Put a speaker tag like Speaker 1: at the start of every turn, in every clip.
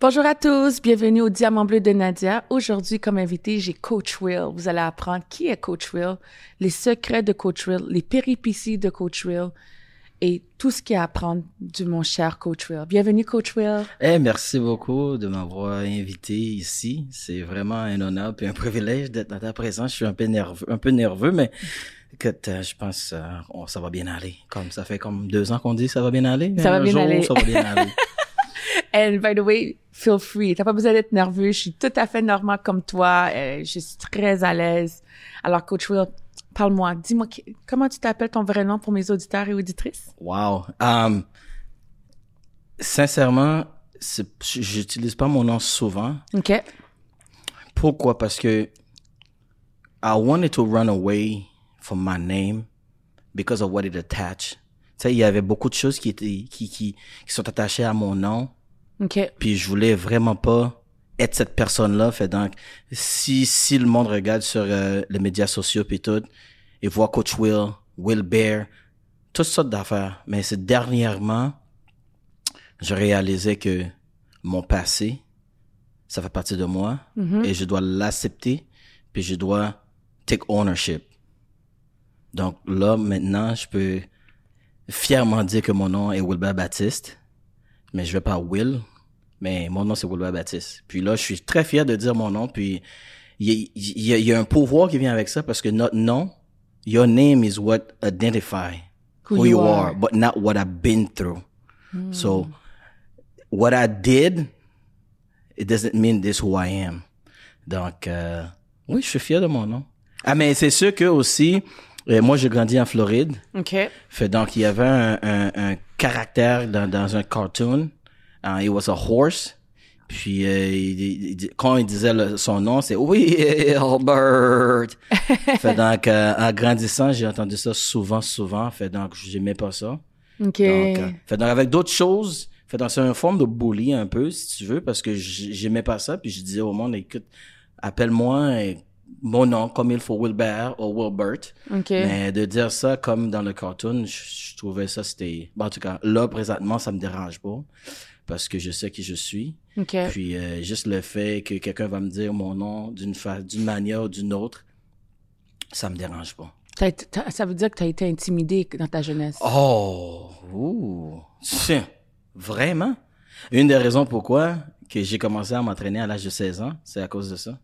Speaker 1: Bonjour à tous, bienvenue au Diamant Bleu de Nadia. Aujourd'hui, comme invité, j'ai Coach Will. Vous allez apprendre qui est Coach Will, les secrets de Coach Will, les péripéties de Coach Will et tout ce qu'il y a à apprendre du mon cher Coach Will. Bienvenue, Coach Will.
Speaker 2: Eh, merci beaucoup de m'avoir invité ici. C'est vraiment un honneur et un privilège d'être dans ta présence. Je suis un peu nerveux, un peu nerveux, mais écoute, euh, je pense euh, oh, ça va bien aller. Comme ça fait comme deux ans qu'on dit ça va bien aller.
Speaker 1: Ça va bien
Speaker 2: jour,
Speaker 1: aller.
Speaker 2: Ça va bien aller.
Speaker 1: And by the way, feel free. T'as pas besoin d'être nerveux. Je suis tout à fait normal comme toi. Euh, je suis très à l'aise. Alors, Coach Will, parle-moi. Dis-moi comment tu t'appelles ton vrai nom pour mes auditeurs et auditrices?
Speaker 2: Wow. Um, sincèrement, j'utilise pas mon nom souvent.
Speaker 1: OK.
Speaker 2: Pourquoi? Parce que I wanted to run away from my name because of what it attached. Tu sais, il y avait beaucoup de choses qui étaient, qui, qui, qui sont attachées à mon nom.
Speaker 1: OK.
Speaker 2: Puis je voulais vraiment pas être cette personne-là. Fait donc, si, si le monde regarde sur euh, les médias sociaux puis tout, et voit Coach Will, Will Bear, toutes sortes d'affaires. Mais c'est dernièrement, je réalisais que mon passé, ça fait partie de moi et je dois l'accepter puis je dois take ownership. Donc là, maintenant, je peux fièrement dire que mon nom est Wilbert Baptiste, mais je vais pas Will, mais mon nom c'est Wilbert Baptiste. Puis là, je suis très fier de dire mon nom, puis il y y y a un pouvoir qui vient avec ça parce que notre nom, your name is what identify
Speaker 1: Who
Speaker 2: who,
Speaker 1: you are.
Speaker 2: are, but not what I've been through. So what I did, it doesn't mean this who I am. Donc, euh, oui, je suis fier de mon nom. Ah, mais c'est sûr que aussi, moi, j'ai grandi en Floride.
Speaker 1: OK.
Speaker 2: Fait donc, il y avait un, un, un caractère dans, dans un cartoon. Uh, it was a horse. Puis, euh, il- il- il- quand il disait le- son nom, c'est oui, Albert. fait donc, euh, en grandissant, j'ai entendu ça souvent, souvent. Fait donc, j'aimais pas ça.
Speaker 1: OK.
Speaker 2: Donc, euh, fait donc, avec d'autres choses, fait donc, c'est une forme de bully un peu, si tu veux, parce que j'aimais pas ça. Puis, je disais au monde, écoute, appelle-moi mon nom comme il faut, Wilbert ou Wilbert. Mais de dire ça comme dans le cartoon, je, je trouvais ça c'était. Bon, en tout cas, là présentement, ça me dérange pas parce que je sais qui je suis. Puis euh, juste le fait que quelqu'un va me dire mon nom d'une fa... d'une manière ou d'une autre, ça me dérange pas.
Speaker 1: Ça veut dire que tu as été intimidé dans ta jeunesse?
Speaker 2: Oh, ouh, tiens, vraiment? Une des raisons pourquoi que j'ai commencé à m'entraîner à l'âge de 16 ans, c'est à cause de ça.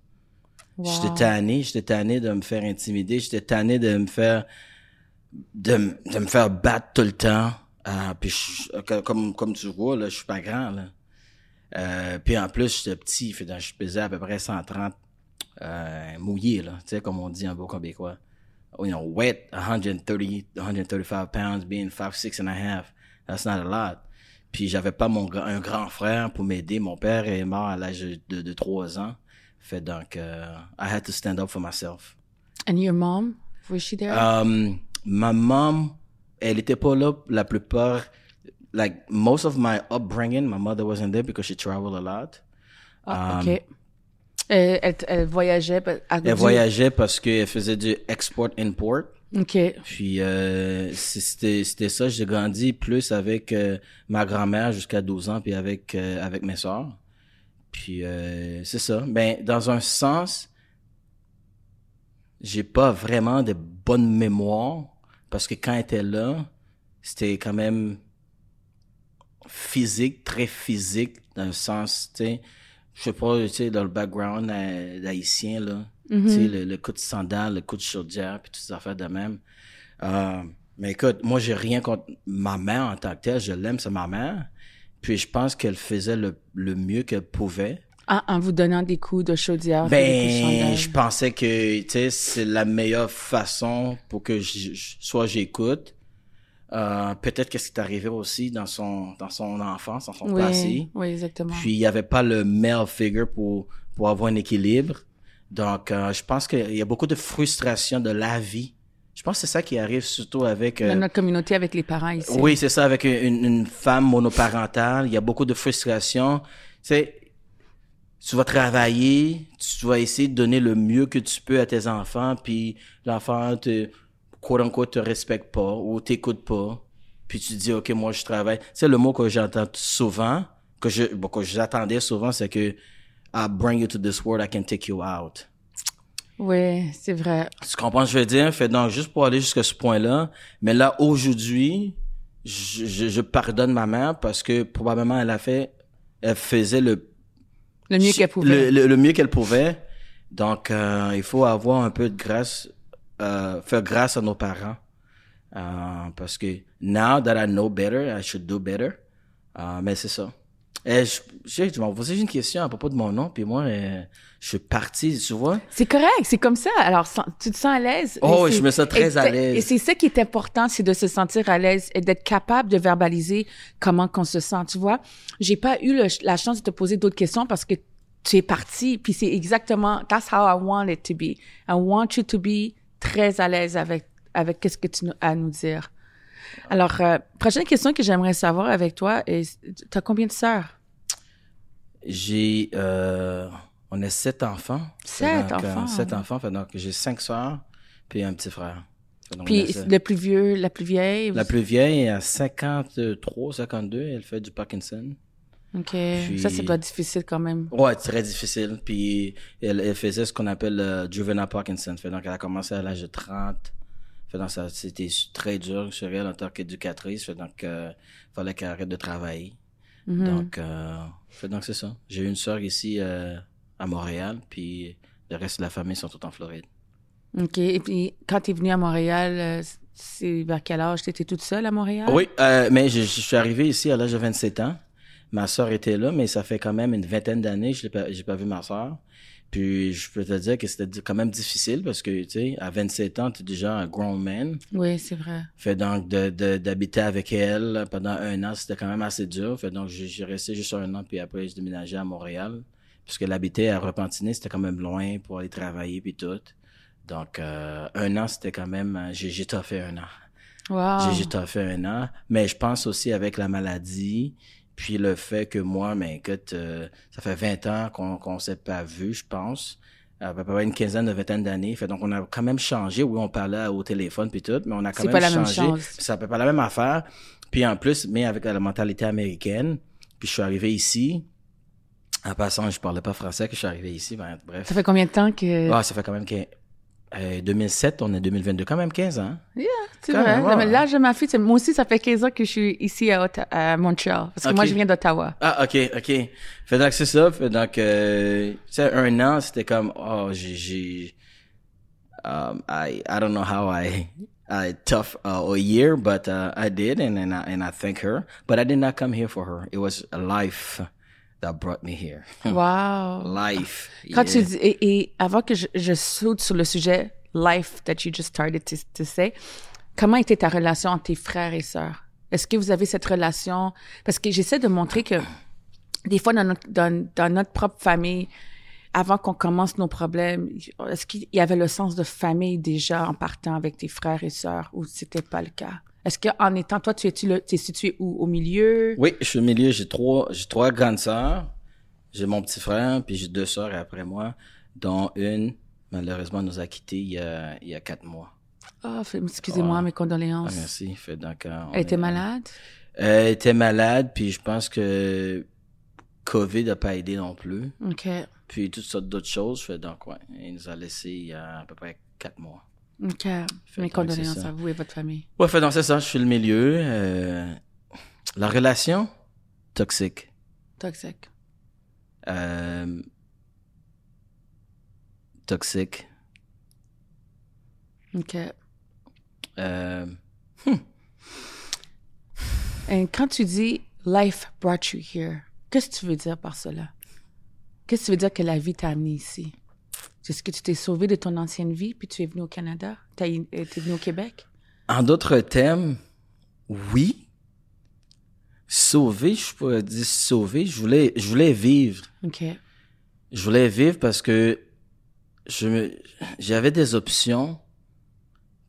Speaker 1: Wow.
Speaker 2: J'étais tanné, j'étais tanné de me faire intimider, j'étais tanné de me faire de, de me faire battre tout le temps. Ah, puis je- que- comme comme tu vois là, je suis pas grand là. Euh, puis en plus j'étais petit, fait donc je pesais à peu près 130 euh, mouillé là, tu sais comme on dit en beau québécois. You know, wet 130 135 pounds being 5 6 and a half. That's not a lot. Puis j'avais pas mon un grand frère pour m'aider. Mon père est mort à l'âge de, de 3 ans. Fait donc, euh, I had to stand up for myself.
Speaker 1: And your mom? Was she there?
Speaker 2: Um, ma mom, elle était pas là la plupart. Like most of my upbringing, my mother wasn't there because she traveled a lot.
Speaker 1: Ah,
Speaker 2: um,
Speaker 1: OK. Elle, elle voyageait à
Speaker 2: Elle voyageait parce qu'elle faisait du export-import.
Speaker 1: OK.
Speaker 2: Puis euh, c'était c'était ça, j'ai grandi plus avec euh, ma grand-mère jusqu'à 12 ans puis avec euh, avec mes sœurs. Puis euh, c'est ça. Ben dans un sens j'ai pas vraiment de bonnes mémoires parce que quand elle était là, c'était quand même physique, très physique dans le sens, tu sais, je sais pas, tu sais dans le background euh, d'haïtien là, tu sais le, le coup de sandale, le coup de chaudière puis toutes ces affaires de même. Euh, mais écoute, moi j'ai rien contre ma mère en tant que telle, je l'aime, c'est ma mère. Puis je pense qu'elle faisait le, le mieux qu'elle pouvait.
Speaker 1: Ah, en vous donnant des coups de chaudière. de
Speaker 2: Ben, je pensais que, tu sais, c'est la meilleure façon pour que je, je- soit j'écoute. Euh, peut-être qu'est-ce qui est arrivé aussi dans son, dans son enfance, dans son
Speaker 1: oui,
Speaker 2: passé.
Speaker 1: oui, exactement.
Speaker 2: Puis il y avait pas le male figure pour, pour avoir un équilibre. Donc, euh, je pense qu'il y a beaucoup de frustration de la vie. Je pense que c'est ça qui arrive surtout avec... euh,
Speaker 1: Dans notre communauté avec les parents ici.
Speaker 2: oui, c'est ça, avec une, une femme monoparentale, il y a beaucoup de frustration. Tu sais, tu vas travailler, tu vas essayer de donner le mieux que tu peux à tes enfants, puis l'enfant te, quote unquote, te respecte pas ou t'écoute pas. Puis tu dis, OK, moi, je travaille. C'est le mot que j'entends souvent, que je, bon, que j'attendais souvent, c'est que I bring you to this world, I can take you out.
Speaker 1: Oui, c'est vrai.
Speaker 2: Tu comprends ce que je veux dire? Fait donc, juste pour aller jusqu'à ce point-là. Mais là, aujourd'hui, je, je, je pardonne ma mère parce que probablement elle a fait, elle faisait le,
Speaker 1: Le mieux qu'elle pouvait.
Speaker 2: le, le- le mieux qu'elle pouvait. Donc, euh, il faut avoir un peu de grâce, euh, faire grâce à nos parents. Euh, parce que now that I know better, I should do better. Euh, mais c'est ça. Et je, je, m'en posais une question à propos de mon nom, puis moi, euh, je suis parti, tu vois.
Speaker 1: C'est correct, c'est comme ça. Alors, sans- tu te sens à l'aise?
Speaker 2: Oh, je me sens très à l'aise.
Speaker 1: Et c'est ça qui est important, c'est de se sentir à l'aise et d'être capable de verbaliser comment qu'on se sent. Tu vois, j'ai pas eu le- la chance de te poser d'autres questions parce que tu es parti, puis c'est exactement that's how I want it to be. I want you to be très à l'aise avec avec qu'est-ce que tu as à nous dire. Alors, euh, prochaine question que j'aimerais savoir avec toi est, t'as combien de sœurs?
Speaker 2: J'ai, euh, on est sept enfants.
Speaker 1: Sept
Speaker 2: euh,
Speaker 1: enfants,
Speaker 2: sept
Speaker 1: ouais.
Speaker 2: enfants. Fait donc, j'ai cinq sœurs, puis un petit frère. Donc, on
Speaker 1: Puis le plus vieux, la plus vieille?
Speaker 2: La plus vieille à 53, 52. Elle fait du Parkinson.
Speaker 1: OK.
Speaker 2: Puis-
Speaker 1: Ça, doit être difficile quand même.
Speaker 2: Ouais, très difficile. Puis elle, elle faisait ce qu'on appelle le juvenile Parkinson. Fait donc, elle a commencé à l'âge de 30. C'était très dur sur elle en tant qu'éducatrice. Donc, euh, fallait qu'elle arrête de travailler.
Speaker 1: Mhm.
Speaker 2: Donc, euh, donc, c'est ça. J'ai une sœur ici euh, à Montréal, puis le reste de la famille sont tous en Floride.
Speaker 1: OK. Et puis, quand tu es venu à Montréal, euh, c'est vers quel âge? Tu étais toute seule à Montréal?
Speaker 2: Oui, mais je, je suis arrivé ici à l'âge de 27 ans. Ma sœur était là, mais ça fait quand même une vingtaine d'années que je n'ai pas, pas vu ma sœur. Puis je peux te dire que c'était quand même difficile parce que, tu sais, à 27 ans, tu es déjà un grown man.
Speaker 1: Oui, c'est vrai.
Speaker 2: Fait donc de, de, d'habiter avec elle pendant un an, c'était quand même assez dur. Fait donc j'ai, resté juste un an, puis après j'ai déménagé à Montréal. Puisque l'habiter à Repentigny, c'était quand même loin pour aller travailler puis tout. Donc euh, un an, c'était quand même... euh, J'ai, j'ai fait un an.
Speaker 1: Wow.
Speaker 2: J'ai, j'ai fait un an. Mais je pense aussi avec la maladie, puis le fait que moi, mais écoute, euh, ça fait 20 ans qu'on qu'on s'est pas vu, je pense. À peu près une quinzaine, une vingtaine d'années. Fait donc, on a quand même changé. Oui, on parlait au téléphone puis tout, mais on a quand
Speaker 1: C'est
Speaker 2: même
Speaker 1: pas la même
Speaker 2: changé.
Speaker 1: chose.
Speaker 2: Puis Ça peut pas la même affaire. Puis en plus, mais avec la mentalité américaine. Puis je suis arrivé ici. En passant, je parlais pas français que je suis arrivé ici. Ben, bref.
Speaker 1: Ça fait combien de temps que...
Speaker 2: Ah, ça fait quand même euh, 2007, on est 2022, quand même 15 ans.
Speaker 1: c'est
Speaker 2: quand
Speaker 1: vrai.
Speaker 2: ouais.
Speaker 1: L'âge de ma fille, c'est- moi aussi, ça fait 15 ans que je suis ici à, à Montréal. Parce que moi, je viens d'Ottawa.
Speaker 2: Ah, ok, ok. Fait donc, c'est ça. Fait donc, euh, tu sais, un an, c'était comme, oh, j'ai, um, I, I don't know how I, I tough uh, a year, but uh, I did, and and I, and I thank her. But I did not come here for her. It was a life that brought me here.
Speaker 1: Wow.
Speaker 2: life.
Speaker 1: Quand
Speaker 2: yeah.
Speaker 1: tu dis, et, et avant que je, je saute sur le sujet life that you just started to, to say, comment était ta relation entre tes frères et sœurs? Est-ce que vous avez cette relation? Parce que j'essaie de montrer que des fois dans notre, dans, dans notre propre famille, avant qu'on commence nos problèmes, est-ce qu'il y avait le sens de famille déjà en partant avec tes frères et sœurs ou c'était pas le cas? Est-ce qu'en étant, toi, tu es-tu t'es situé où? Au milieu?
Speaker 2: Oui, je suis au milieu. J'ai trois, j'ai trois grandes sœurs. J'ai mon petit frère, puis j'ai deux sœurs après moi, dont une, malheureusement, nous a quittés il y a, il y a quatre mois.
Speaker 1: Ah, fait- excusez-moi,
Speaker 2: Ah.
Speaker 1: mes
Speaker 2: Ah,
Speaker 1: condoléances.
Speaker 2: merci. Fait donc, euh, on
Speaker 1: Elle était
Speaker 2: est-
Speaker 1: malade?
Speaker 2: Elle était malade, puis je pense que COVID n'a pas aidé non plus.
Speaker 1: OK.
Speaker 2: Puis toutes sortes d'autres choses. Fait donc, ouais, il nous a laissé il y a à peu près quatre mois.
Speaker 1: OK.
Speaker 2: Fait
Speaker 1: Mes condoléances à vous et votre famille.
Speaker 2: Ouais, fait donc c'est ça, je suis le milieu. Euh, la relation, toxique.
Speaker 1: Toxique.
Speaker 2: Euh, toxique.
Speaker 1: OK.
Speaker 2: Euh,
Speaker 1: Et quand tu dis life brought you here, qu'est-ce que tu veux dire par cela? Qu'est-ce que tu veux dire que la vie t'a amené ici? Est-ce que tu t'es sauvé de ton ancienne vie puis tu es venu au Canada? T'as, t'es venu au Québec?
Speaker 2: en d'autres termes, oui. Sauver, je pourrais dire sauver. Je voulais, je voulais vivre.
Speaker 1: OK.
Speaker 2: Je voulais vivre parce que je me, j'avais des options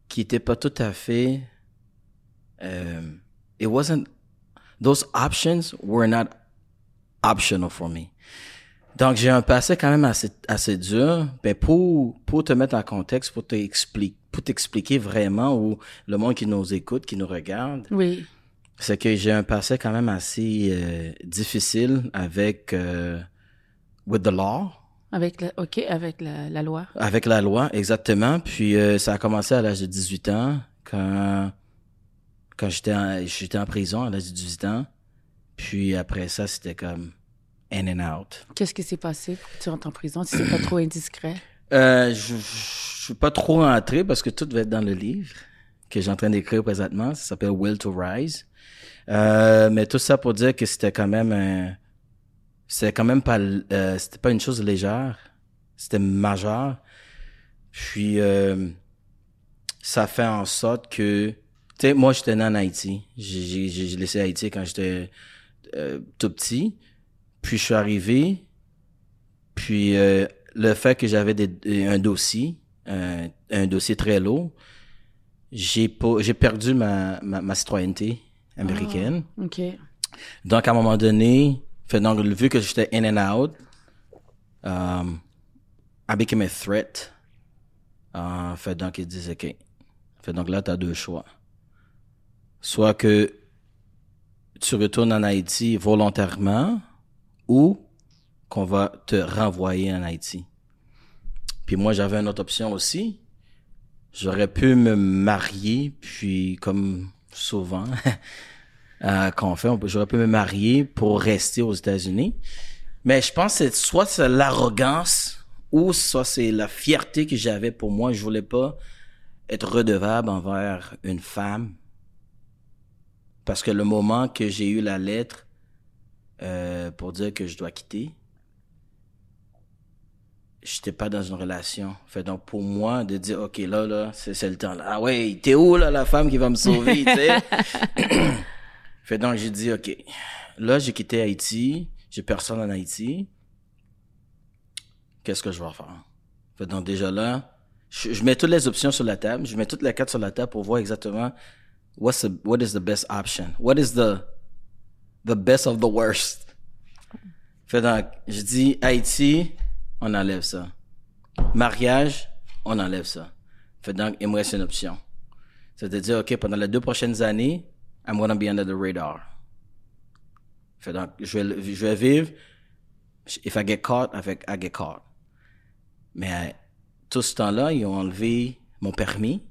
Speaker 2: qui étaient pas tout à fait, euh, it wasn't, those options were not optional for me. Donc, j'ai un passé quand même assez, assez dur. Ben, pour, pour te mettre en contexte, pour t'expliquer, pour t'expliquer vraiment ou le monde qui nous écoute, qui nous regarde,
Speaker 1: Oui.
Speaker 2: c'est que j'ai un passé quand même assez euh, difficile avec euh, with the law.
Speaker 1: Avec la, ok, avec la, la loi.
Speaker 2: Avec la loi, exactement. Puis euh, ça a commencé à l'âge de 18 ans, quand quand j'étais en, j'étais en prison à l'âge de 18 ans. Puis après ça, c'était comme in and out.
Speaker 1: Qu'est-ce qui s'est passé? Pour que tu rentres en prison si c'est pas trop indiscret?
Speaker 2: Euh, je, je suis pas trop entré parce que tout va être dans le livre que j'ai en train d'écrire présentement. Ça s'appelle Will to Rise. Euh, mais tout ça pour dire que c'était quand même un, c'était quand même pas, euh, c'était pas une chose légère. C'était majeur. Puis, euh, ça fait en sorte que, tu sais, moi, j'étais né en Haïti. J'ai, j'ai, j'ai laissé Haïti quand j'étais euh, tout petit. Puis, je suis arrivé. Puis, euh, le fait que j'avais des, un dossier, un, un dossier très lourd, j'ai pas, j'ai perdu ma, ma, ma citoyenneté américaine.
Speaker 1: OK.
Speaker 2: Donc, à un moment donné, fait donc, vu que j'étais in and out, um, I became a threat. Uh, fait donc, ils disent, OK. Fait donc, là, tu as deux choix. Soit que tu retournes en Haïti volontairement ou qu'on va te renvoyer en Haïti. Puis moi, j'avais une autre option aussi. J'aurais pu me marier, puis comme souvent, euh, qu'on fait, j'aurais pu me marier pour rester aux États-Unis. Mais je pense que c'est- soit c'est l'arrogance ou soit c'est la fierté que j'avais pour moi. Je voulais pas être redevable envers une femme. Parce que le moment que j'ai eu la lettre euh, pour dire que je dois quitter, j'étais pas dans une relation. Fait donc pour moi de dire ok là là c'est le temps là. Ah ouais, t'es où là la femme qui va me sauver, tu sais? fait donc j'ai dit ok. Là j'ai quitté Haïti, j'ai personne en Haïti. Qu'est-ce que je vais faire? Fait donc déjà là, je, je mets toutes les options sur la table, je mets toutes les cartes sur la table pour voir exactement what's the, what is the best option? What is the the best of the worst. Fait donc, je dis Haïti, on enlève ça. Mariage, on enlève ça. Fait donc, il me reste une option. C'est-à-dire, OK, pendant les deux prochaines années, I'm gonna be under the radar. Fait donc, je vais, je vais vivre, if I get caught, I get caught. Mais tout ce temps-là, ils ont enlevé mon permis.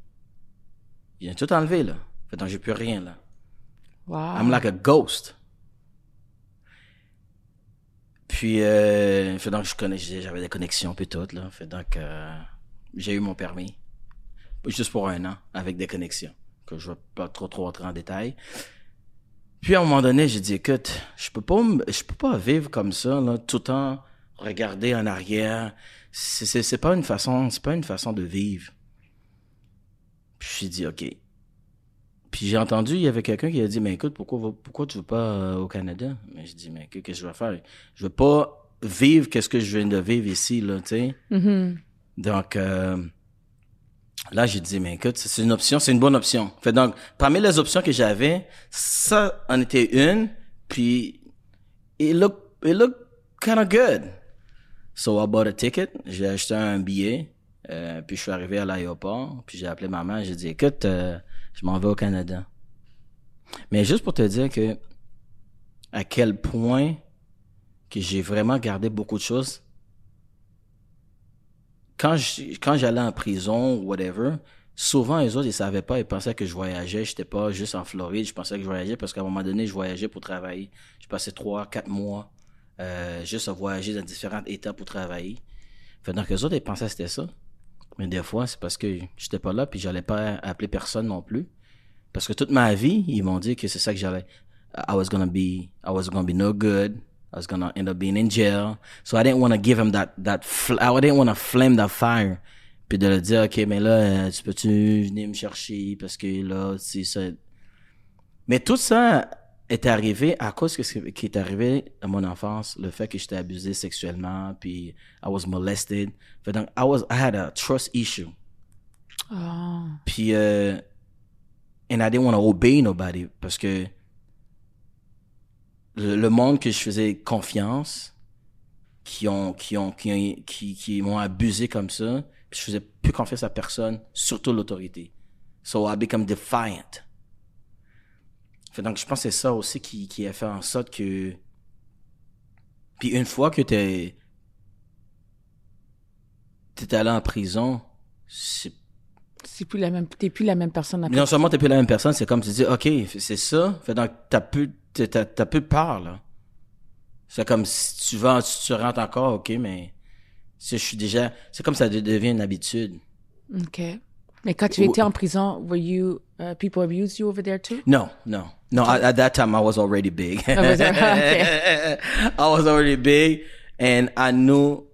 Speaker 2: Ils ont tout enlevé, là. Fait donc, j'ai plus rien, là.
Speaker 1: Wow.
Speaker 2: I'm like a ghost. Puis, euh, fait donc, je connais, j'avais des connexions puis tout, là. Fait donc, euh, j'ai eu mon permis. Juste pour un an, avec des connexions. Que je vais pas trop, trop entrer en détail. Puis, à un moment donné, j'ai dit, écoute, je peux pas, je peux pas vivre comme ça, là, tout le temps regarder en arrière. C'est, c'est, c'est pas une façon, c'est pas une façon de vivre. Puis, j'ai dit, OK. Puis j'ai entendu, il y avait quelqu'un qui a dit, mais écoute, pourquoi, pourquoi tu veux pas euh, au Canada? Mais je dis, mais qu'est-ce que je vais faire? Je veux pas vivre qu'est-ce que je viens de vivre ici, là, tu sais.
Speaker 1: Mhm.
Speaker 2: Donc, euh, là, j'ai dit, mais écoute, c'est une option, c'est une bonne option. Fait donc, parmi les options que j'avais, ça en était une, puis it look, it look kind of good. So I bought a ticket, j'ai acheté un billet, euh, puis je suis arrivé à l'aéroport, puis j'ai appelé maman, j'ai dit, écoute, euh, je m'en vais au Canada. Mais juste pour te dire que à quel point que j'ai vraiment gardé beaucoup de choses quand quand j'allais en prison ou whatever, souvent les autres ils savaient pas, ils pensaient que je voyageais, j'étais pas juste en Floride, je pensais que je voyageais parce qu'à un moment donné je voyageais pour travailler. Je passais trois, quatre mois euh, juste à voyager dans différents états pour travailler. Fait donc les autres ils pensaient que c'était ça. Mais des fois c'est parce que j'étais pas là puis j'allais pas appeler personne non plus. Parce que toute ma vie ils m'ont dit que c'est ça que j'allais. I was gonna be, I was gonna be no good. I was gonna end up being in jail. So I didn't want to give him that, that, I didn't want to flame that fire. Puis de le dire, OK, mais là, euh, tu peux-tu venir me chercher? Parce que là, c'est ça. Mais tout ça est arrivé à cause que ce qui est arrivé à mon enfance, le fait que j'étais abusé sexuellement, puis I was molested. Fait donc, I was, I had a trust issue.
Speaker 1: Oh.
Speaker 2: Puis, euh, and I didn't want to obey nobody parce que le, le monde que je faisais confiance, qui ont, qui ont, qui ont, qui, qui m'ont abusé comme ça, puis je faisais plus confiance à personne, surtout l'autorité. So I become defiant. Fait donc, je pense que c'est ça aussi qui, qui a fait en sorte que... Puis une fois que t'es... T'es allé en prison, c'est...
Speaker 1: C'est plus la même, t'es plus la même personne après.
Speaker 2: Non seulement t'es plus la même personne, c'est comme tu dis, OK, c'est ça. Fait donc, t'as plus, t'as, plus peur, là. C'est comme si tu vas, tu rentres encore, OK, mais... Si je suis déjà... C'est comme ça de- devient une habitude.
Speaker 1: OK. Mais quand tu étais en prison, were you, uh, people abused you over there too?
Speaker 2: No, no, no. At, at that time, I was already big.
Speaker 1: was- okay.
Speaker 2: I was already big, and I knew.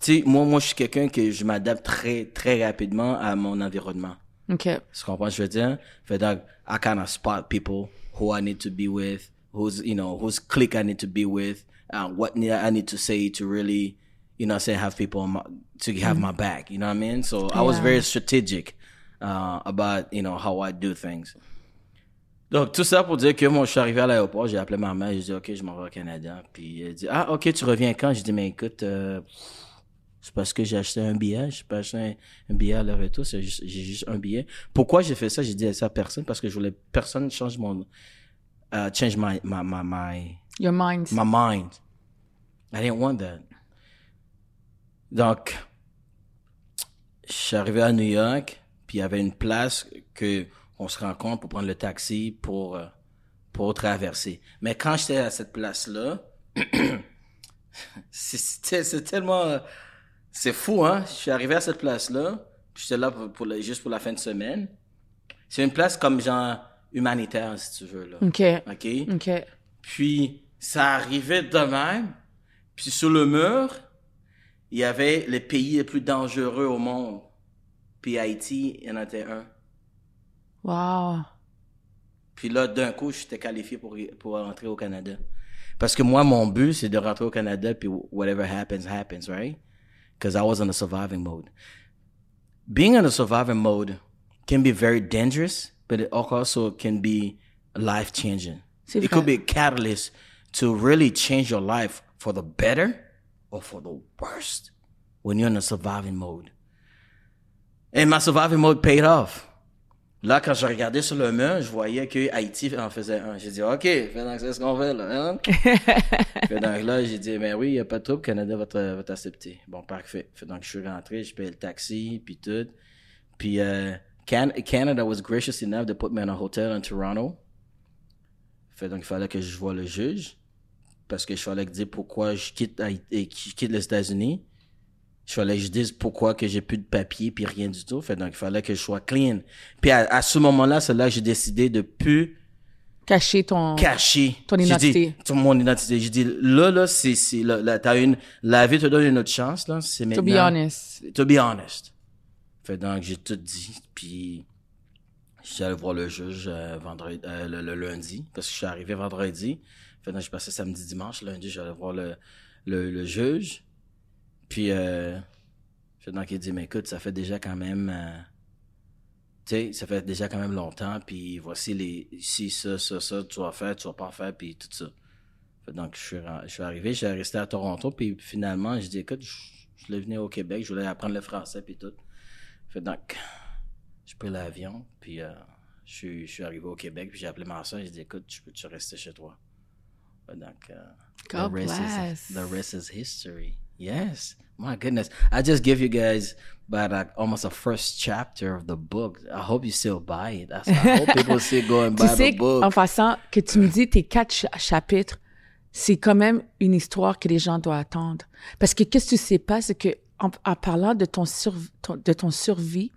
Speaker 2: Tu sais, moi, moi, je suis quelqu'un que je m'adapte très, très rapidement à mon environnement.
Speaker 1: OK.
Speaker 2: Tu comprends ce que je veux dire? Fait donc, I kind of spot people who I need to be with, who's, you know, whose clique I need to be with, uh, what I need to say to really, you know, say have people my, to have my back. You know what I mean? So I was very strategic, uh, about, you know, how I do things. Donc, tout ça pour dire que moi, je suis arrivé à l'aéroport, j'ai appelé ma mère, j'ai dit, OK, je m'en vais au Canada. Puis elle dit, ah, OK, tu reviens quand? J'ai dit, mais écoute, euh, c'est parce que j'ai acheté un billet, j'ai pas acheté un, un billet à leur retour, c'est juste, j'ai juste un billet. Pourquoi j'ai fait ça? J'ai dit ça à personne parce que je voulais personne change mon, uh, change my, my, my, my,
Speaker 1: Your mind.
Speaker 2: my mind. I didn't want that. Donc, je suis arrivé à New York, puis il y avait une place que on se rencontre pour prendre le taxi pour euh, pour traverser. Mais quand j'étais à cette place-là, c'est- c'était c'est tellement euh, c'est fou hein. Je suis arrivé à cette place-là, j'étais là pour, pour le- juste pour la fin de semaine. C'est une place comme genre humanitaire si tu veux là.
Speaker 1: OK.
Speaker 2: OK?
Speaker 1: OK.
Speaker 2: Puis ça arrivait de même. Puis sur le mur, il y avait les pays les plus dangereux au monde. Puis Haïti, il y en était un.
Speaker 1: Wow.
Speaker 2: Puis là, d'un coup, j'étais qualifié pour, pour rentrer au Canada. Parce que moi, mon but, c'est de rentrer au Canada, puis whatever happens, happens, right? Because I was in a surviving mode. Being in a surviving mode can be very dangerous, but it also can be life-changing. It
Speaker 1: vrai.
Speaker 2: could be a catalyst to really change your life for the better or for the worst when you're in a surviving mode. And my surviving mode paid off. Là, quand je regardais sur le mur, je voyais que Haïti en faisait un. J'ai dit, OK, c'est ce qu'on fait, là. Hein? fait donc, là, j'ai dit, ben oui, il n'y a pas de trouble, Canada va te- va t'accepter. Bon, parfait. Fait donc, je suis rentré, je payé le taxi, puis tout. Puis, euh, Can- Canada was gracious enough to put me in a hotel in Toronto. Fait donc, il fallait que je voie le juge. Parce que je fallait dire pourquoi je quitte, Haïti- je quitte les États-Unis. Il fallait que je dise pourquoi que j'ai plus de papier puis rien du tout. Fait donc, il fallait que je sois clean. Puis à, à ce moment-là, c'est là que j'ai décidé de plus
Speaker 1: Cacher ton...
Speaker 2: cacher.
Speaker 1: Ton identité.
Speaker 2: dit, mon identité. J'ai dit, là, là, c'est, c'est, là, là, t'as une, la vie te donne une autre chance, là. C'est
Speaker 1: To
Speaker 2: maintenant.
Speaker 1: be honest.
Speaker 2: To be honest. Fait donc, j'ai tout dit. Puis, allé voir le juge euh, vendredi, euh, le, le lundi, parce que je suis arrivé vendredi. Fait donc, j'ai passé samedi, dimanche. Lundi, j'allais voir le, le, le juge. Puis, euh, donc, il dit, mais écoute, ça fait déjà quand même... euh, tu sais, ça fait déjà quand même longtemps, puis voici les, si ça, ça, ça, tu vas faire, tu vas pas faire, puis tout ça. Fait donc, je suis, je suis arrivé, j'ai resté à Toronto, puis finalement, j'ai dit, écoute, je, je voulais venir au Québec, je voulais apprendre le français, puis tout. Fait donc, j'ai pris l'avion, puis euh, je, suis, je suis arrivé au Québec, puis j'ai appelé ma soeur, j'ai dit, écoute, tu peux-tu rester chez toi? Fait donc, euh, the rest. Is, the rest is history. Yes. My goodness. I just give you guys about like almost a first chapter of the book. I hope you still buy it. I hope people still go and
Speaker 1: Tu
Speaker 2: buy
Speaker 1: sais,
Speaker 2: the book.
Speaker 1: en passant, que tu me dis tes quatre cha- chapitres, c'est quand même une histoire que les gens doivent attendre. Parce que qu'est-ce que tu sais pas, c'est que en, en parlant de ton, sur, ton- de ton survie,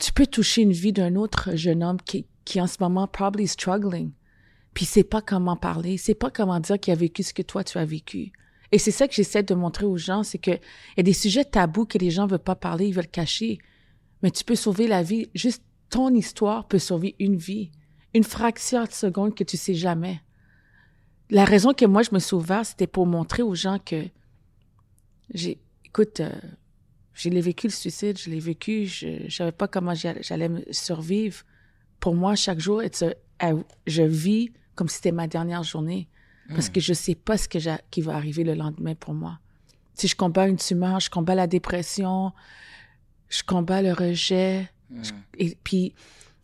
Speaker 1: tu peux toucher une vie d'un autre jeune homme qui, qui en ce moment probably struggling. Puis sait pas comment parler, sait pas comment dire qu'il a vécu ce que toi tu as vécu. Et c'est ça que j'essaie de montrer aux gens, c'est que il y a des sujets tabous que les gens veulent pas parler, ils veulent cacher. Mais tu peux sauver la vie. Juste ton histoire peut sauver une vie. Une fraction de seconde que tu sais jamais. La raison que moi je me suis ouvert, c'était pour montrer aux gens que j'ai, écoute, euh, j'ai vécu le suicide, je l'ai vécu, je, je savais pas comment j'allais survivre. Pour moi, chaque jour, je vis comme si c'était ma dernière journée. Parce que je sais pas ce que qui va arriver le lendemain pour moi. Si je combats une tumeur, je combats la dépression, je combats le rejet. Je- et puis,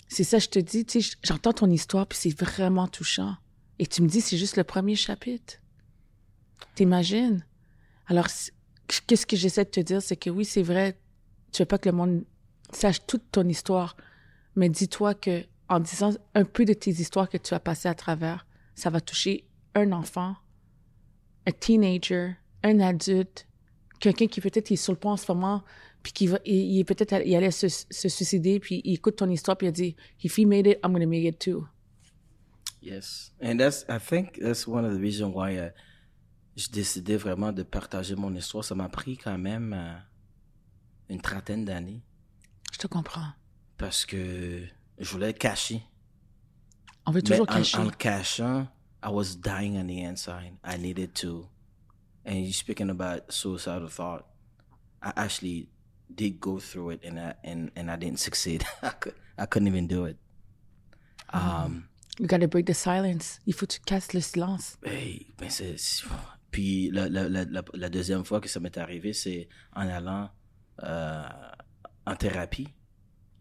Speaker 1: C'est ça, je te dis, tu sais, j'entends ton histoire, puis c'est vraiment touchant. Et tu me dis, c'est juste le premier chapitre. T'imagines? Alors, qu'est-ce que j'essaie de te dire, c'est que oui, c'est vrai, tu veux pas que le monde sache toute ton histoire, mais dis-toi que en disant un peu de tes histoires que tu as passées à travers, ça va toucher un enfant, un teenager, un adulte, quelqu'un qui peut-être est sur le point en ce moment, puis qui va, il, il est peut-être, il allait se, se suicider, puis il écoute ton histoire, puis il a dit, if he made it, I'm gonna make it too.
Speaker 2: Yes. And that's, I think that's one of the reasons why uh, j'ai décidé vraiment de partager mon histoire. Ça m'a pris quand même euh, une trentaine d'années
Speaker 1: Je te comprends.
Speaker 2: parce que je voulais le cacher.
Speaker 1: On veut
Speaker 2: Mais
Speaker 1: toujours
Speaker 2: en,
Speaker 1: cacher.
Speaker 2: en le cachant, I was dying on the inside. I needed to. And you speaking about suicidal thought, I actually did go through it and I, and, and I didn't succeed. I, could, I couldn't even do it. Um,
Speaker 1: You gotta break the silence. Il faut que tu casses le silence.
Speaker 2: Hey, ben c'est, Puis la, la, la, la, la deuxième fois que ça m'est arrivé, c'est en allant euh, en thérapie.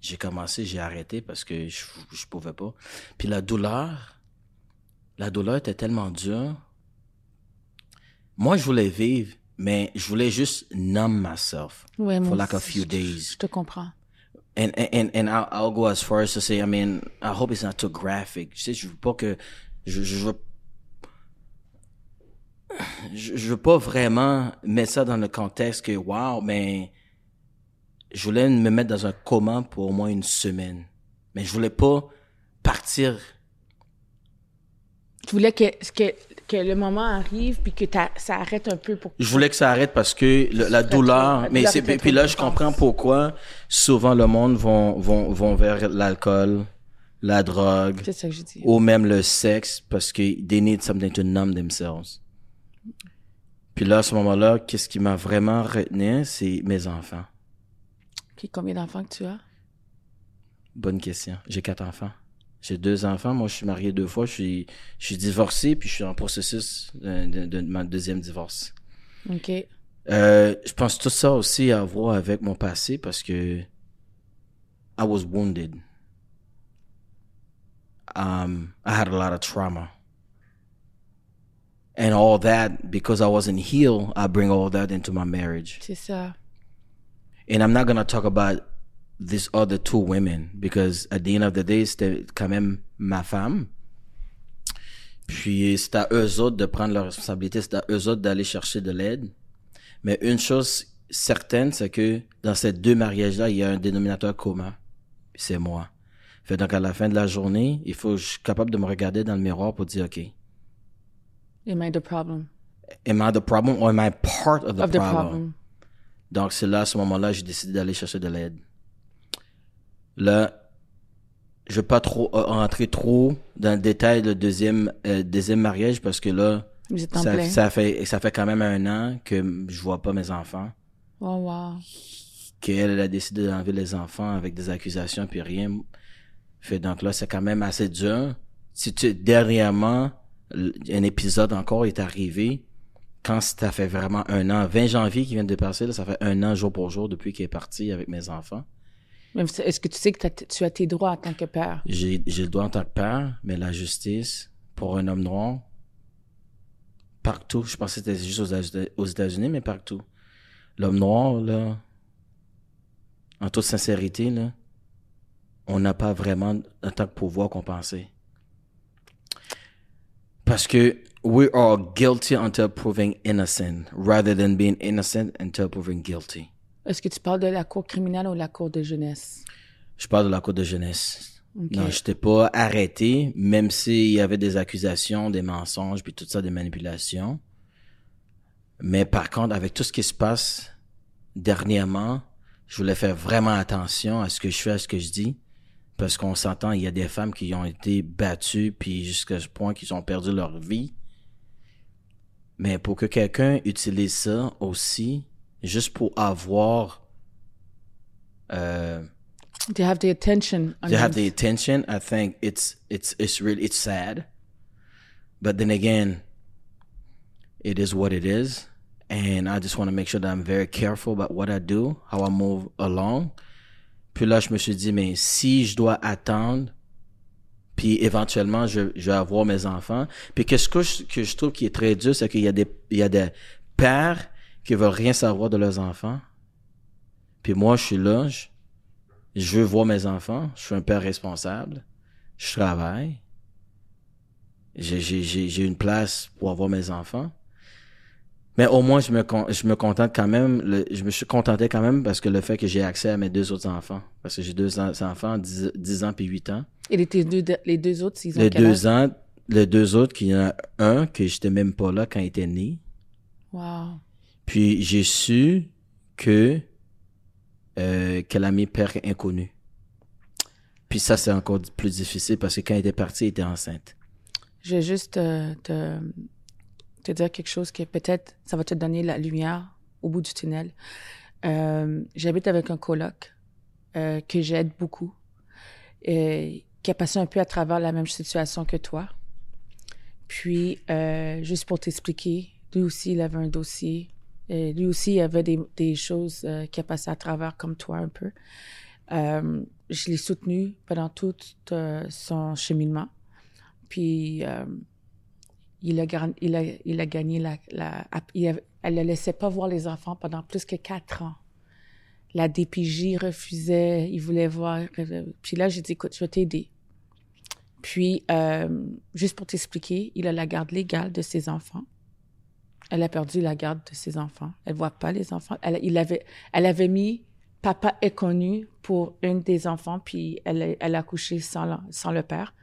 Speaker 2: J'ai commencé, j'ai arrêté parce que je, je pouvais pas. Puis la douleur, la douleur était tellement dure. Moi, je voulais vivre, mais je voulais juste numb myself
Speaker 1: Ouais,
Speaker 2: for like a few
Speaker 1: je-
Speaker 2: days.
Speaker 1: Je te comprends.
Speaker 2: And and and I'll, I'll go as far as to say, I mean, I hope it's not too graphic. Je sais, je veux pas que je je veux je, je veux pas vraiment mettre ça dans le contexte que wow, mais je voulais me mettre dans un coma pour au moins une semaine. Mais je voulais pas partir.
Speaker 1: Tu voulais que, que, que le moment arrive puis que t'as- ça arrête un peu pour
Speaker 2: Je voulais que ça arrête parce que le- la douleur, mais c'est puis là je comprends pourquoi souvent le monde vont vont vont vers l'alcool, la drogue.
Speaker 1: Ça que je dis.
Speaker 2: ou même le sexe parce que they need something to numb themselves. Puis là, à ce moment-là, qu'est-ce qui m'a vraiment retenu, c'est mes enfants.
Speaker 1: Ok, combien d'enfants que tu as?
Speaker 2: Bonne question. J'ai quatre enfants. J'ai deux enfants. Moi, je suis marié deux fois. Je suis, je suis divorcé, puis je suis en processus de, de, de ma deuxième divorce.
Speaker 1: OK.
Speaker 2: Euh, je pense tout ça aussi à voir avec mon passé parce que I was wounded. Um, I had a lot of trauma. And all that, because I wasn't healed, I bring all that into my marriage.
Speaker 1: C'est ça.
Speaker 2: And I'm not gonna talk about these other two women because at the end of the day, c'était quand même ma femme. Puis c'est à eux autres de prendre leurs responsabilités, c'est à eux autres d'aller chercher de l'aide. Mais une chose certaine, c'est que dans ces deux mariages-là, il y a un dénominateur commun. C'est moi. Fait donc à la fin de la journée, il faut que je suis capable de me regarder dans le miroir pour dire, OK,
Speaker 1: Am I the problem?
Speaker 2: am I the problem or am I part of the,
Speaker 1: Of the
Speaker 2: problem?
Speaker 1: problem.
Speaker 2: Donc, c'est là, à ce moment-là, j'ai décidé d'aller chercher de l'aide. Là, je vais pas trop euh, rentrer trop dans le détail de deuxième, euh, deuxième mariage parce que là,
Speaker 1: Vous êtes en
Speaker 2: ça,
Speaker 1: plein.
Speaker 2: ça fait, ça fait quand même un an que je vois pas mes enfants.
Speaker 1: Oh, wow.
Speaker 2: Qu'elle elle a décidé d'enlever les enfants avec des accusations puis rien. Fait donc là, c'est quand même assez dur. Si tu, dernièrement, un épisode encore est arrivé quand ça fait vraiment un an, 20 janvier qui vient de passer, là, ça fait un an jour pour jour depuis qu'il est parti avec mes enfants.
Speaker 1: Est-ce que tu sais que tu as tes droits en tant que père?
Speaker 2: J'ai, le droit en tant que père, mais la justice pour un homme noir, partout, je pensais que c'était juste aux, États- aux États-Unis, mais partout. L'homme noir, là, en toute sincérité, là, on n'a pas vraiment autant de pouvoir qu'on. Parce que we are guilty until proving innocent, rather than being innocent until proving guilty.
Speaker 1: Est-ce que tu parles de la cour criminelle ou de la cour de jeunesse?
Speaker 2: Je parle de la cour de jeunesse.
Speaker 1: Ok.
Speaker 2: Non, j'étais pas arrêté, même s'il y avait des accusations, des mensonges, puis tout ça, des manipulations. Mais par contre, avec tout ce qui se passe dernièrement, je voulais faire vraiment attention à ce que je fais, à ce que je dis. Parce qu'on s'entend, il y a des femmes qui ont été battues, puis jusqu'à ce point qu'ils ont perdu leur vie. Mais pour que quelqu'un utilise ça aussi, juste pour avoir... Euh,
Speaker 1: To have the attention. on
Speaker 2: to have the attention i think it's it's it's really it's sad but then again it is what it is and i just want to make sure that i'm very careful about what i do how i move along Puis là, je me suis dit, mais si je dois attendre, puis éventuellement, je, je vais avoir mes enfants. Puis qu'est-ce que je, que je trouve qui est très dur, c'est qu'il y a des, il y a des pères qui veulent rien savoir de leurs enfants. Puis moi, je suis là, je, je veux voir mes enfants, je suis un père responsable, je travaille, j'ai, j'ai, j'ai, j'ai une place pour avoir mes enfants. Mais au moins, je me, je me contente quand même, le- je me suis contenté quand même parce que le fait que j'ai accès à mes deux autres enfants. Parce que j'ai deux en- enfants, 10, 10 ans puis 8 ans.
Speaker 1: Et les, deux, les deux autres, s'ils ont
Speaker 2: Les deux ans, les deux autres, qu'il y en a un que j'étais même pas là quand il était né.
Speaker 1: Wow.
Speaker 2: Puis j'ai su que euh, qu'elle a mis père inconnu. Puis ça, c'est encore plus difficile parce que quand il était parti, il était enceinte.
Speaker 1: Je vais juste euh, te, dire quelque chose qui peut-être ça va te donner la lumière au bout du tunnel. Euh, J'habite avec un coloc que j'aide beaucoup, et qui a passé un peu à travers la même situation que toi. Puis, juste pour t'expliquer, lui aussi, il avait un dossier. Lui aussi, il avait des, choses euh, qui a passé à travers comme toi un peu. Euh, je l'ai soutenu pendant tout euh, son cheminement. Puis, il, a, gagné la... elle ne laissait pas voir les enfants pendant plus que quatre ans. La DPJ refusait, il voulait voir. Puis là, j'ai dit, écoute, je vais t'aider. Puis, juste pour t'expliquer, il a la garde légale de ses enfants. Elle a perdu la garde de ses enfants. Elle voit pas les enfants. Elle, il avait, elle avait mis papa est connu pour une des enfants, puis elle, a- elle a couché sans, la- sans le père.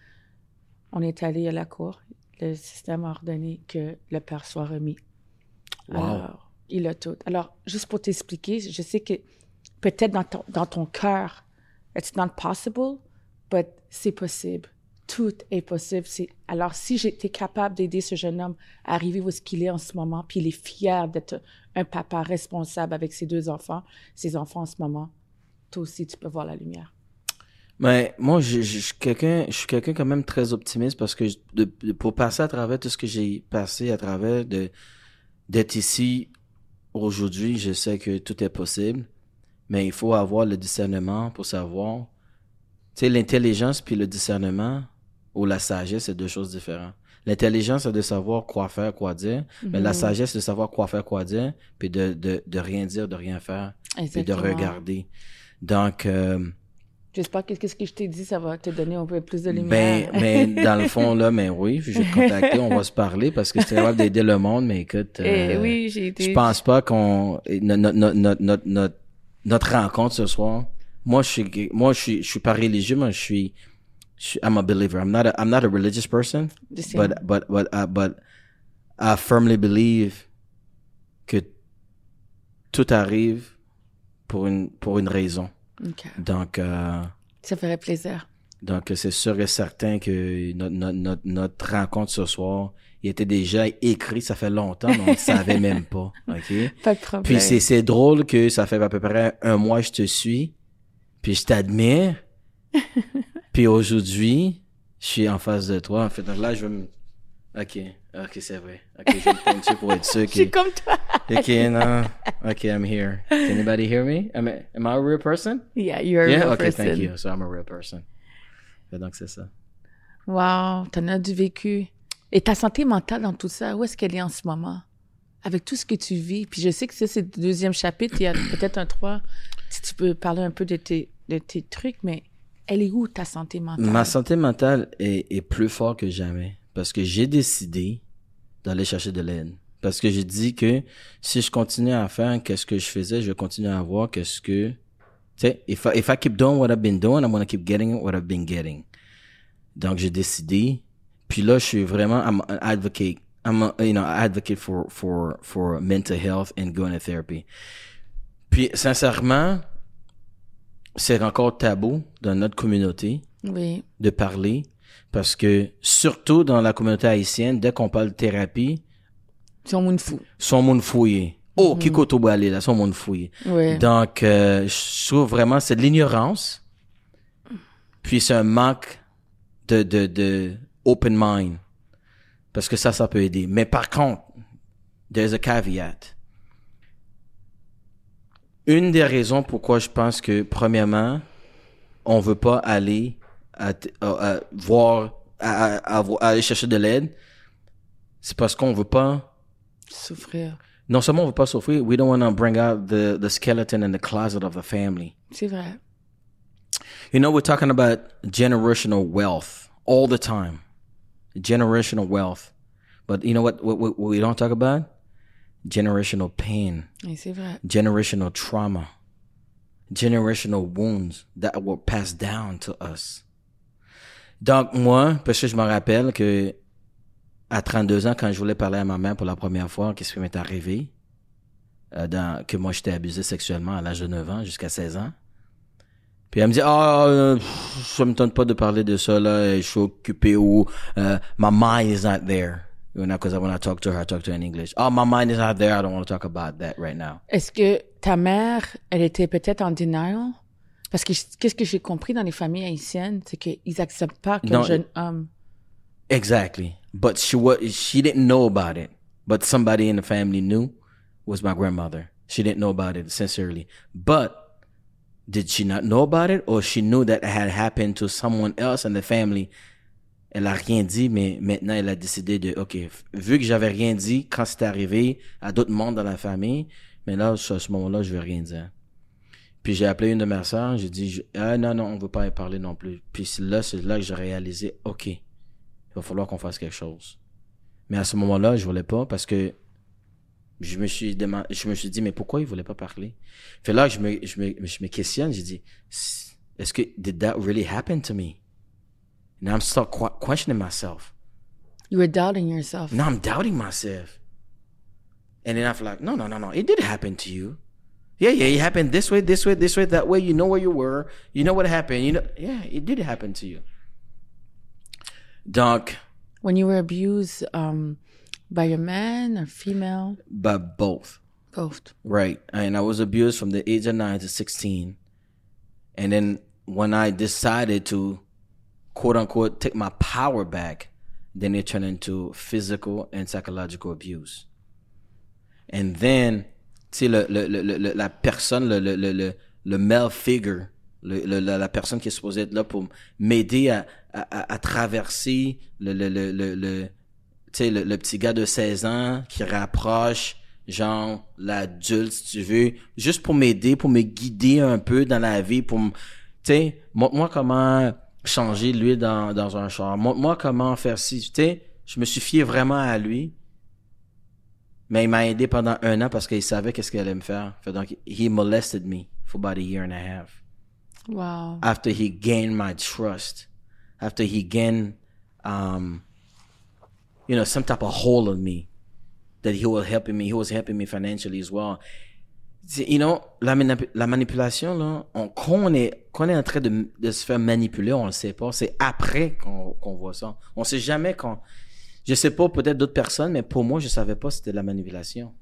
Speaker 1: On est allé à la cour. Le système a ordonné que le père soit remis.
Speaker 2: Wow.
Speaker 1: Alors, il a tout. Alors, juste pour t'expliquer, je sais que peut-être dans ton, dans ton cœur, it's not possible, but c'est possible. Tout est possible. C'est- Alors, si j'étais capable d'aider ce jeune homme à arriver où est-ce qu'il est en ce moment, puis il est fier d'être un papa responsable avec ses deux enfants, ses enfants en ce moment, toi aussi, tu peux voir la lumière.
Speaker 2: Mais moi, je, suis quelqu'un, je suis quelqu'un quand même très optimiste parce que pour passer à travers tout ce que j'ai passé à travers d'être ici aujourd'hui, je sais que tout est possible, mais il faut avoir le discernement pour savoir. Tu sais, l'intelligence puis le discernement ou la sagesse, c'est deux choses différentes. L'intelligence, c'est de savoir quoi faire, quoi dire, mais la sagesse, c'est de savoir quoi faire, quoi dire, puis de, de, de rien dire, de rien faire, puis de regarder. Donc, euh,
Speaker 1: J'espère que ce que je t'ai dit, ça va te donner un peu plus de
Speaker 2: Ben,
Speaker 1: lumière.
Speaker 2: mais dans le fond, là, mais oui, je vais te contacter, on va se parler parce que suis capable d'aider le monde, mais écoute,
Speaker 1: Eh
Speaker 2: euh,
Speaker 1: oui, j'ai été.
Speaker 2: je pense pas qu'on, notre, notre, notre, notre, notre, rencontre ce soir, moi, je suis, moi, je suis, je suis pas religieux, suis, je suis, I'm a believer. I'm not a, I'm not a religious person, but, but, but, uh, but I firmly believe que tout arrive pour une, pour une raison.
Speaker 1: OK.
Speaker 2: Donc, euh,
Speaker 1: Ça ferait plaisir.
Speaker 2: donc, c'est sûr et certain que notre, notre, notre, notre rencontre ce soir, il était déjà écrit, ça fait longtemps, mais on ne savait même pas. OK?
Speaker 1: Pas de problème.
Speaker 2: Puis c'est, c'est drôle que ça fait à peu près un mois que je te suis, puis je t'admire. puis aujourd'hui, je suis en face de toi. En fait, donc là, je vais me... OK, OK, c'est vrai. OK, je vais me pointer pour être sûr
Speaker 1: Je suis
Speaker 2: que...
Speaker 1: comme toi.
Speaker 2: OK, non. OK, I'm here. Can anybody hear me? Am I, am I a real person?
Speaker 1: Yeah, you're a
Speaker 2: yeah?
Speaker 1: real
Speaker 2: OK,
Speaker 1: person.
Speaker 2: thank you. So I'm a real person. Fait donc, c'est ça.
Speaker 1: Wow, t'en as du vécu. Et ta santé mentale dans tout ça, où est-ce qu'elle est en ce moment? Avec tout ce que tu vis. Puis je sais que ça, c'est le deuxième chapitre. Il y a peut-être un trois. Si tu peux parler un peu de tes, de tes trucs, mais elle est où ta santé mentale?
Speaker 2: Ma santé mentale est, est plus forte que jamais parce que j'ai décidé d'aller chercher de l'aide. Parce que j'ai dit que si je continue à faire qu'est-ce que je faisais, je vais continuer à voir qu'est-ce que, tu sais, if I, if I keep doing what I've been doing, I'm gonna keep getting what I've been getting. Donc j'ai décidé. Puis là, je suis vraiment, I'm an advocate. I'm a, you know, advocate for, for, for mental health and going to therapy. Puis, sincèrement, c'est encore tabou dans notre communauté
Speaker 1: Oui.
Speaker 2: de parler parce que surtout dans la communauté haïtienne, dès qu'on parle de thérapie,
Speaker 1: sont monde fou.
Speaker 2: son monde fouillé. Oh, qui koto balé là, son monde fouillé.
Speaker 1: Oui.
Speaker 2: Donc, euh, je trouve vraiment c'est de l'ignorance. Puis c'est un manque de, de, de open mind. Parce que ça, ça peut aider. Mais par contre, there's a caveat. Une des raisons pourquoi je pense que, premièrement, on veut pas aller à, t- à- à voir, à aller chercher de l'aide, c'est parce qu'on veut pas,
Speaker 1: Souffrir.
Speaker 2: non seulement on veut pas souffrir, we don't want to bring out the, the skeleton in the closet of the family.
Speaker 1: C'est vrai.
Speaker 2: You know, we're talking about generational wealth all the time. Generational wealth. But you know what, what, what we don't talk about? Generational pain.
Speaker 1: C'est vrai.
Speaker 2: generational trauma, generational wounds that were passed down to us. Donc moi, parce que je me rappelle que à 32 ans, quand je voulais parler à ma mère pour la première fois, qu'est-ce qui m'est arrivé, euh, dans, que moi j'étais abusé sexuellement à l'âge de 9 ans jusqu'à 16 ans. Puis elle me dit, ah, pff, ça me tente pas de parler de ça là, je suis occupé ou euh, my mind is not there. You know, because when I want to talk to her, I talk to her in English. Oh, my mind is not there. I don't want to talk about that right now.
Speaker 1: Est-ce que ta mère, elle était peut-être en denial? Parce que qu'est-ce que j'ai compris dans les familles haïtiennes, c'est qu'ils acceptent pas qu'un jeune homme.
Speaker 2: Exactly. But she was she didn't know about it. But somebody in the family knew was my grandmother. She didn't know about it sincerely. But did she not know about it or she knew that it had happened to someone else in the family? Elle a rien dit, mais maintenant elle a décidé de, ok, vu que j'avais rien dit quand c'était arrivé à d'autres membres dans la famille, mais là, à ce moment-là, je veux rien dire. Puis j'ai appelé une de mes sœurs, j'ai dit, ah non, non, on veut pas y parler non plus. Puis c'est là, c'est là que j'ai réalisé, ok, il va falloir qu'on fasse quelque chose. Mais à ce moment-là, je voulais pas parce que je me suis demandé, je me suis dit, mais pourquoi il voulait pas parler? Fait là, je me, je me, je me questionne, j'ai dit, est-ce que, did that really happen to me? And I'm still qu- questioning myself.
Speaker 1: You were doubting yourself.
Speaker 2: Now I'm doubting myself. And then I feel like, no, no, no, no. It did happen to you. Yeah, yeah, it happened this way, this way, this way, that way. You know where you were. You know what happened. You know, yeah, it did happen to you. Donc,
Speaker 1: When you were abused um, by a man or female,
Speaker 2: By both.
Speaker 1: both.
Speaker 2: Right. And I was abused from the age of nine to 16. And then when I decided to quote unquote take my power back, then it turned into physical and psychological abuse. And then, tu sais, le, le, le, la personne, le, le, le, le, le male figure, le, la, la personne qui est supposée être là pour m'aider à, à, à- traverser le, le, le, le, tu sais, le, petit gars de 16 ans qui rapproche, genre, l'adulte, si tu veux, juste pour m'aider, pour me guider un peu dans la vie, pour tu sais, montre-moi comment changer l'huile dans, dans un char, montre-moi comment faire ci, tu sais, je me suis fié vraiment à lui. Mais il m'a aidé pendant un an parce qu'il savait qu'est-ce qu'il allait me faire. Donc, he molested me for about a year and a half
Speaker 1: Wow.
Speaker 2: after he gained my trust, after he gained, um, you know, some type of hold on me, that he was helping me, he was helping me financially as well. You know, la, la manipulation, là, on, quand on est, quand on est en train de, de se faire manipuler, on le sait pas. C'est après qu'on qu'on voit ça. On sait jamais quand, je sais pas, peut-être d'autres personnes, mais pour moi, je savais pas c'était de la manipulation.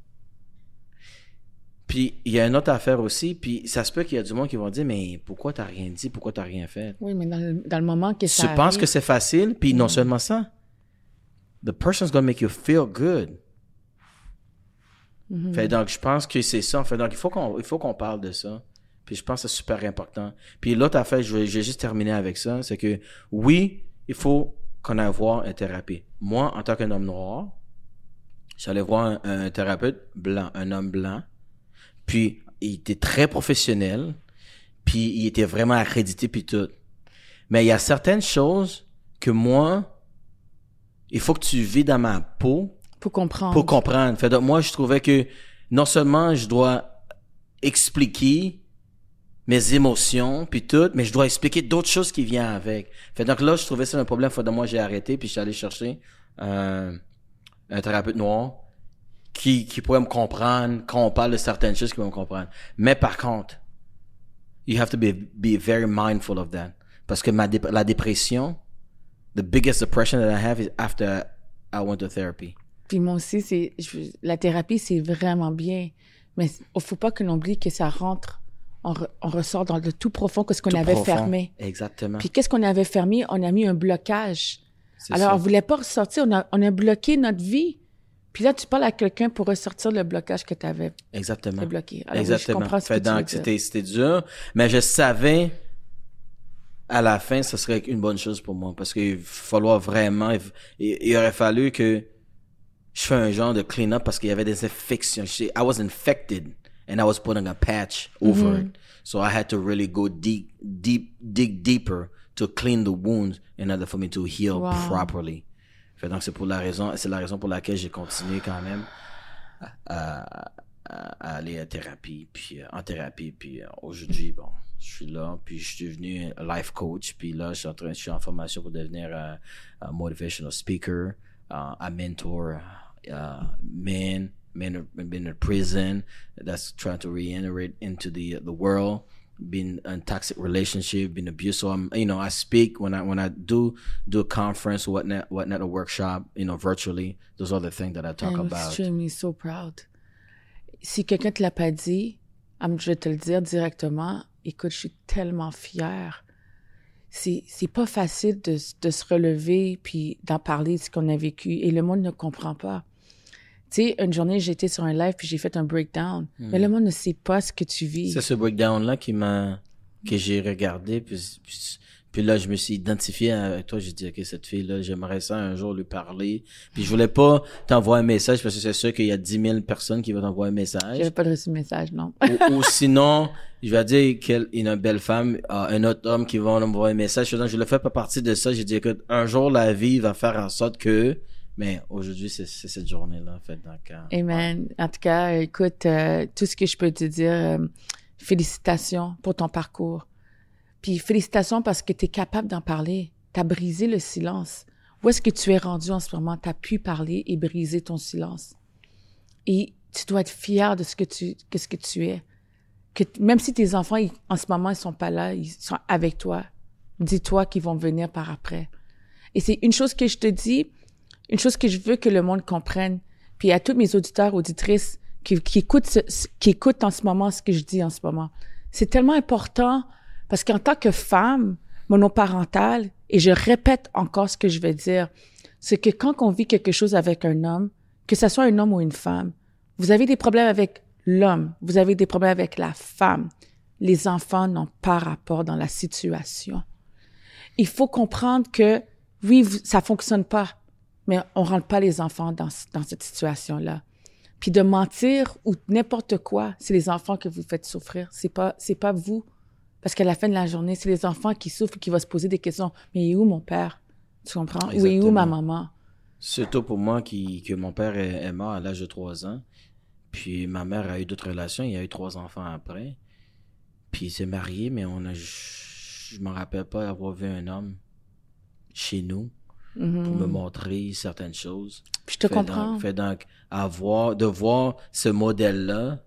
Speaker 2: Puis, il y a une autre affaire aussi, puis ça se peut qu'il y a du monde qui vont dire, mais pourquoi t'as rien dit, pourquoi t'as rien fait?
Speaker 1: Oui, mais dans le, dans le moment que ça
Speaker 2: Tu penses que c'est facile, puis non seulement ça, the person's gonna make you feel good. Fait donc, je pense que c'est ça. Fait donc, il faut qu'on, il faut qu'on parle de ça. Puis je pense que c'est super important. Puis l'autre affaire, je vais, je vais juste terminer avec ça, c'est que oui, il faut qu'on aille voir un thérapeute. Moi, en tant qu'un homme noir, j'allais voir un, un thérapeute blanc, un homme blanc. Puis il était très professionnel. Puis il était vraiment accrédité puis tout. Mais il y a certaines choses que moi, il faut que tu vis dans ma peau
Speaker 1: pour comprendre.
Speaker 2: pour comprendre. Fait donc, moi, je trouvais que non seulement je dois expliquer mes émotions puis tout, mais je dois expliquer d'autres choses qui viennent avec. Fait donc là, je trouvais ça un problème. Fait donc moi, j'ai arrêté puis je suis allé chercher euh, un thérapeute noir qui, qui pourrait me comprendre quand on parle de certaines choses qui vont me comprendre. Mais par contre, you have to be, be very mindful of that. Parce que ma dé- la dépression, the biggest depression that I have is after I went to therapy.
Speaker 1: Puis moi aussi, c'est la thérapie, c'est vraiment bien. Mais il faut pas que l'on oublie que ça rentre, on, re- on ressort dans le tout profond que ce qu'on avait
Speaker 2: profond.
Speaker 1: fermé.
Speaker 2: Exactement.
Speaker 1: Puis qu'est-ce qu'on avait fermé? On a mis un blocage. Alors,
Speaker 2: ça.
Speaker 1: on voulait pas ressortir. On a, on a bloqué notre vie. Puis là, tu parles à quelqu'un pour ressortir le blocage que tu avais
Speaker 2: Exactement.
Speaker 1: bloqué. Alors, oui,
Speaker 2: Exactement.
Speaker 1: je comprends ce
Speaker 2: Fait
Speaker 1: que
Speaker 2: donc, c'était, c'était dur, mais je savais à la fin, ça serait une bonne chose pour moi parce qu'il falloir vraiment, il, il aurait fallu que je fais un genre de clean-up parce qu'il y avait des infections. I was infected and I was putting a patch over it. So I had to really go deep, deep, dig deeper to clean the wounds in order for me to heal
Speaker 1: Wow.
Speaker 2: properly. Fait donc c'est pour la raison, c'est la raison pour laquelle j'ai continué quand même à, aller à thérapie, puis euh, en thérapie, puis euh, aujourd'hui, bon, je suis là, puis je suis devenu un life coach, puis là, je suis en train, je suis en formation pour devenir euh, un motivational speaker, a mentor, uh, men, men who've been in prison, that's trying to regenerate into the the world, been in toxic relationship, been abused. So I'm, you know, I speak when I when I do do a conference, whatnot, whatnot, a workshop, you know, virtually. Those are the things that I talk
Speaker 1: I'm
Speaker 2: about.
Speaker 1: extremely so proud. Si quelqu'un te l'a pas dit, I'm- je vais te le dire directement. Écoute, je suis tellement fière. C'est, c'est pas facile de, de se relever puis d'en parler de ce qu'on a vécu et le monde ne comprend pas. Tu sais, une journée, j'étais sur un live puis j'ai fait un breakdown. Mais le monde ne sait pas ce que tu vis.
Speaker 2: C'est ce breakdown-là qui m'a, que j'ai regardé, puis, puis, puis là, je me suis identifié avec toi. J'ai dit, OK, cette fille-là, j'aimerais ça un jour lui parler. Puis je voulais pas t'envoyer un message parce que c'est sûr qu'il y a 10 000 personnes qui vont t'envoyer un message.
Speaker 1: J'avais pas reçu de message, non.
Speaker 2: ou, ou sinon, je vais dire qu'elle une belle femme, un autre homme qui va envoyer un message. Donc, je le fais pas partie de ça. J'ai dit, écoute, un jour, la vie va faire en sorte que, mais aujourd'hui, c'est cette journée-là, en fait. Donc, euh,
Speaker 1: Amen. En tout cas, écoute, euh, tout ce que je peux te dire, euh, félicitations pour ton parcours. Puis félicitations parce que tu es capable d'en parler. Tu as brisé le silence. Où est-ce que tu es rendu en ce moment? Tu as pu parler et briser ton silence. Et tu dois être fier de ce que tu, que ce que tu es. Que même si tes enfants, ils- en ce moment, ils sont pas là, ils sont avec toi, dis-toi qu'ils vont venir par après. Et c'est une chose que je te dis, une chose que je veux que le monde comprenne, puis à tous mes auditeurs, auditrices qui, écoutent, qui écoutent en ce moment ce que je dis en ce moment. C'est tellement important parce qu'en tant que femme monoparentale, et je répète encore ce que je vais dire, c'est que quand on vit quelque chose avec un homme, que ce soit un homme ou une femme, vous avez des problèmes avec l'homme, vous avez des problèmes avec la femme. Les enfants n'ont pas rapport dans la situation. Il faut comprendre que oui, ça fonctionne pas, mais on rentre pas les enfants dans, dans cette situation-là. Puis de mentir ou n'importe quoi, c'est les enfants que vous faites souffrir. C'est pas, c'est pas vous. Parce qu'à la fin de la journée, c'est les enfants qui souffrent et qui vont se poser des questions. Mais où mon père? Tu comprends? Où est où
Speaker 2: Exactement.
Speaker 1: ma maman?
Speaker 2: Surtout pour moi qui, que mon père est, est mort à l'âge de 3 ans. Puis ma mère a eu d'autres relations. Il y a eu trois enfants après. Puis il s'est marié, mais on a, je, je me rappelle pas avoir vu un homme chez nous
Speaker 1: Mhm.
Speaker 2: pour me montrer certaines choses.
Speaker 1: Puis je te
Speaker 2: Fait
Speaker 1: comprends.
Speaker 2: Donc, fait donc, avoir, de voir ce modèle-là,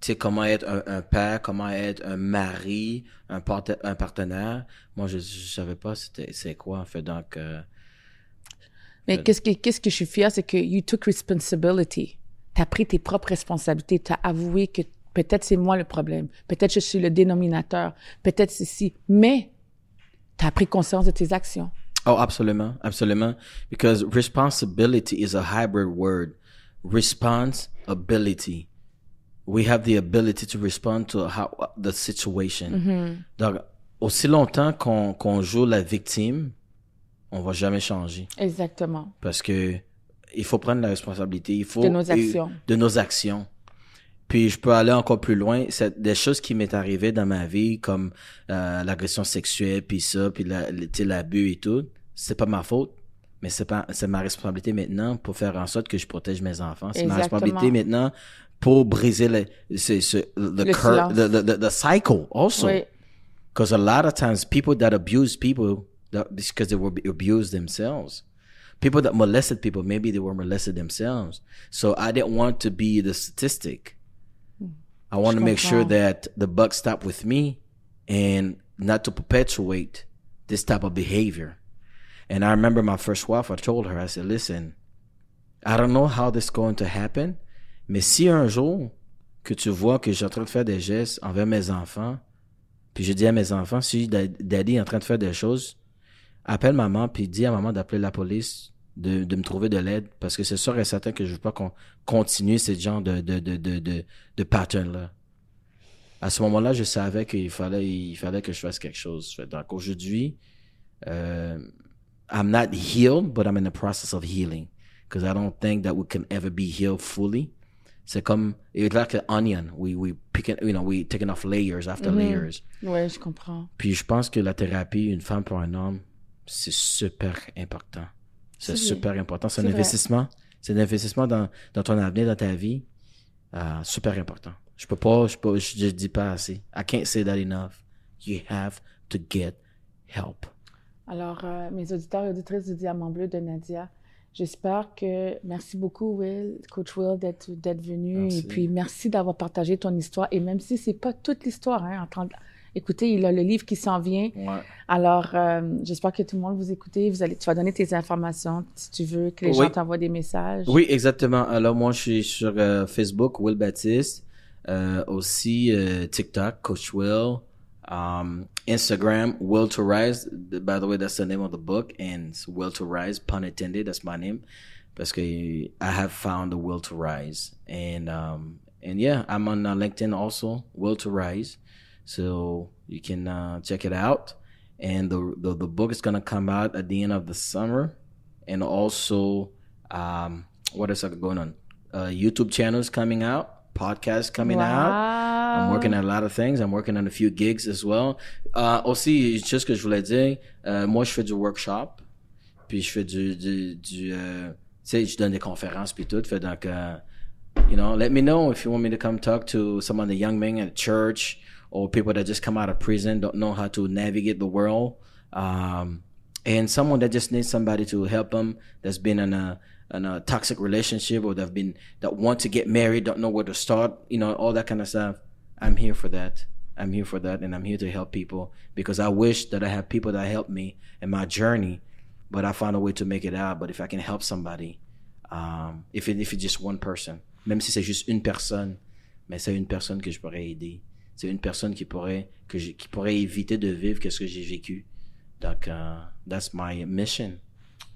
Speaker 2: tu sais, comment être un, un père, comment être un mari, un, parte- un partenaire. Moi, je, je savais pas c'était, c'est quoi, en fait. Donc, euh,
Speaker 1: Mais qu'est-ce que, qu'est-ce que je suis fière, c'est que you took responsibility. Tu as pris tes propres responsabilités. Tu as avoué que peut-être c'est moi le problème. Peut-être je suis le dénominateur. Peut-être ceci. Mais tu as pris conscience de tes actions.
Speaker 2: Oh, absolument, absolument. Because responsibility is a hybrid word. Responsibility. We have the ability to respond to how the situation. Donc, aussi longtemps qu'on qu'on joue la victime, on va jamais changer.
Speaker 1: Exactement.
Speaker 2: Parce que il faut prendre la responsabilité. Il faut
Speaker 1: De nos actions.
Speaker 2: De nos actions. Puis je peux aller encore plus loin. C'est des choses qui m'est arrivé dans ma vie, comme euh, l'agression sexuelle, puis ça, puis la- l'abus et tout. C'est pas ma faute, mais c'est pas c'est ma responsabilité maintenant pour faire en sorte que je protège mes enfants. C'est ma responsabilité maintenant pour briser le, c'est, ce, the,
Speaker 1: Le
Speaker 2: cur- the, the, the, the cycle also.
Speaker 1: Oui.
Speaker 2: Because a lot of times people that abuse people, that, because they were abused themselves. People that molested people, maybe they were molested themselves. So I didn't want to be the statistic. I want to make sure that the buck stopped with me and not to perpetuate this type of behavior. And I remember my first wife, I told her, I said, listen, I don't know how this is going to happen, mais si un jour que tu vois que je suis en train de faire des gestes envers mes enfants, puis je dis à mes enfants, si da- daddy est en train de faire des choses, appelle maman, puis dis à maman d'appeler la police, de, de me trouver de l'aide, parce que c'est sûr et certain que je veux pas qu'on continue ce genre de, de, de, de, de, de pattern-là. à ce moment-là, je savais qu'il fallait, il fallait que je fasse quelque chose. Donc aujourd'hui, euh, I'm not healed, but I'm in the process of healing. Because I don't think that we can ever be healed fully. So come, it's like an onion. We, we picking, you know, we taking off layers after mm-hmm. layers.
Speaker 1: Ouais, je comprends.
Speaker 2: Puis je pense que la thérapie, une femme pour un homme, c'est super important. C'est
Speaker 1: C'est vrai.
Speaker 2: super important. C'est un
Speaker 1: vrai.
Speaker 2: investissement. C'est un investissement dans, dans ton avenir, dans ta vie. Euh, super important. Je peux pas, je peux, je, je dis pas assez. I can't say that enough. You have to get help.
Speaker 1: Alors, euh, mes auditeurs et auditrices du Diamant Bleu de Nadia, j'espère que merci beaucoup, Will, Coach Will, d'être venu.
Speaker 2: Merci.
Speaker 1: Et puis, merci d'avoir partagé ton histoire. Et même si c'est pas toute l'histoire, hein, en train de- écoutez, il a le livre qui s'en vient.
Speaker 2: Ouais.
Speaker 1: Alors, euh, j'espère que tout le monde vous écoutez. Vous allez, tu vas donner tes informations si tu veux que les
Speaker 2: Oui.
Speaker 1: gens t'envoient des messages.
Speaker 2: Oui, exactement. Alors moi, je suis sur euh, Facebook, Will Baptiste, aussi TikTok, Coach Will, um, Instagram, Will to Rise. By the way, that's the name of the book, and Will to Rise, pun intended. That's my name, que I have found the will to rise, and um, and yeah, I'm on uh, LinkedIn also, Will to Rise, so you can uh, check it out. And the, the the book is gonna come out at the end of the summer, and also um, what is going on? Uh, YouTube channels coming out, podcasts coming out. I'm working on a lot of things. I'm working on a few gigs as well. Euh, aussi, juste ce que je voulais dire, euh, moi, je fais du workshop, puis je fais du, du, du euh, tu sais, je donne des conférences puis tout. Fait donc, euh, you know, let me know if you want me to come talk to some of the young men at church or people that just come out of prison, don't know how to navigate the world. Um, and someone that just needs somebody to help them that's been in a in a toxic relationship or that've been that want to get married, don't know where to start, you know, all that kind of stuff. I'm here for that. I'm here for that and I'm here to help people because I wish that I have people that help me in my journey, but I found a way to make it out. But if I can help somebody, um, if it, if it's just one person, même si c'est juste une personne, mais c'est une personne que je pourrais aider. C'est une personne qui pourrait que j'ai- qui pourrait éviter de vivre qu'est-ce que j'ai vécu. Donc, uh, that's my mission.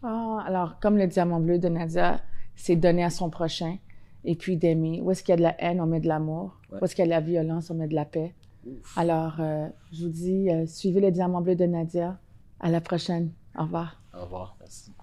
Speaker 1: Ah, alors, comme le diamant bleu de Nadia, c'est donner à son prochain et puis d'aimer. Où est-ce qu'il y a de la haine, on met de l'amour?
Speaker 2: Ouais.
Speaker 1: Est-ce qu'il y a de la violence, on met de la paix. Alors, euh, je vous dis, euh, suivez le diamant bleu de Nadia. À la prochaine. Au revoir.
Speaker 2: Au revoir. Merci.